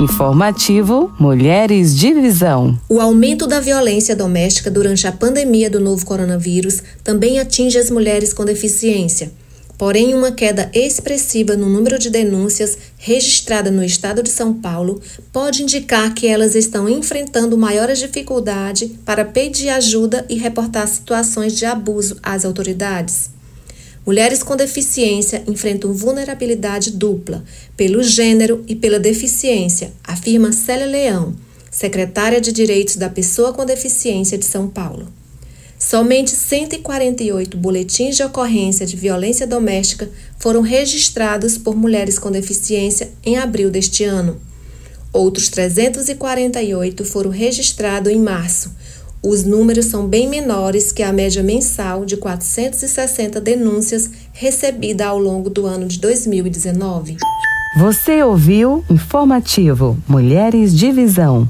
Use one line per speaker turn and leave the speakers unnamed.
Informativo Mulheres de Visão.
O aumento da violência doméstica durante a pandemia do novo coronavírus também atinge as mulheres com deficiência. Porém, uma queda expressiva no número de denúncias registrada no estado de São Paulo pode indicar que elas estão enfrentando maiores dificuldades para pedir ajuda e reportar situações de abuso às autoridades. Mulheres com deficiência enfrentam vulnerabilidade dupla, pelo gênero e pela deficiência, afirma Célia Leão, secretária de Direitos da Pessoa com Deficiência de São Paulo. Somente 148 boletins de ocorrência de violência doméstica foram registrados por mulheres com deficiência em abril deste ano. Outros 348 foram registrados em março, os números são bem menores que a média mensal de 460 denúncias recebida ao longo do ano de 2019.
Você ouviu Informativo Mulheres de Visão.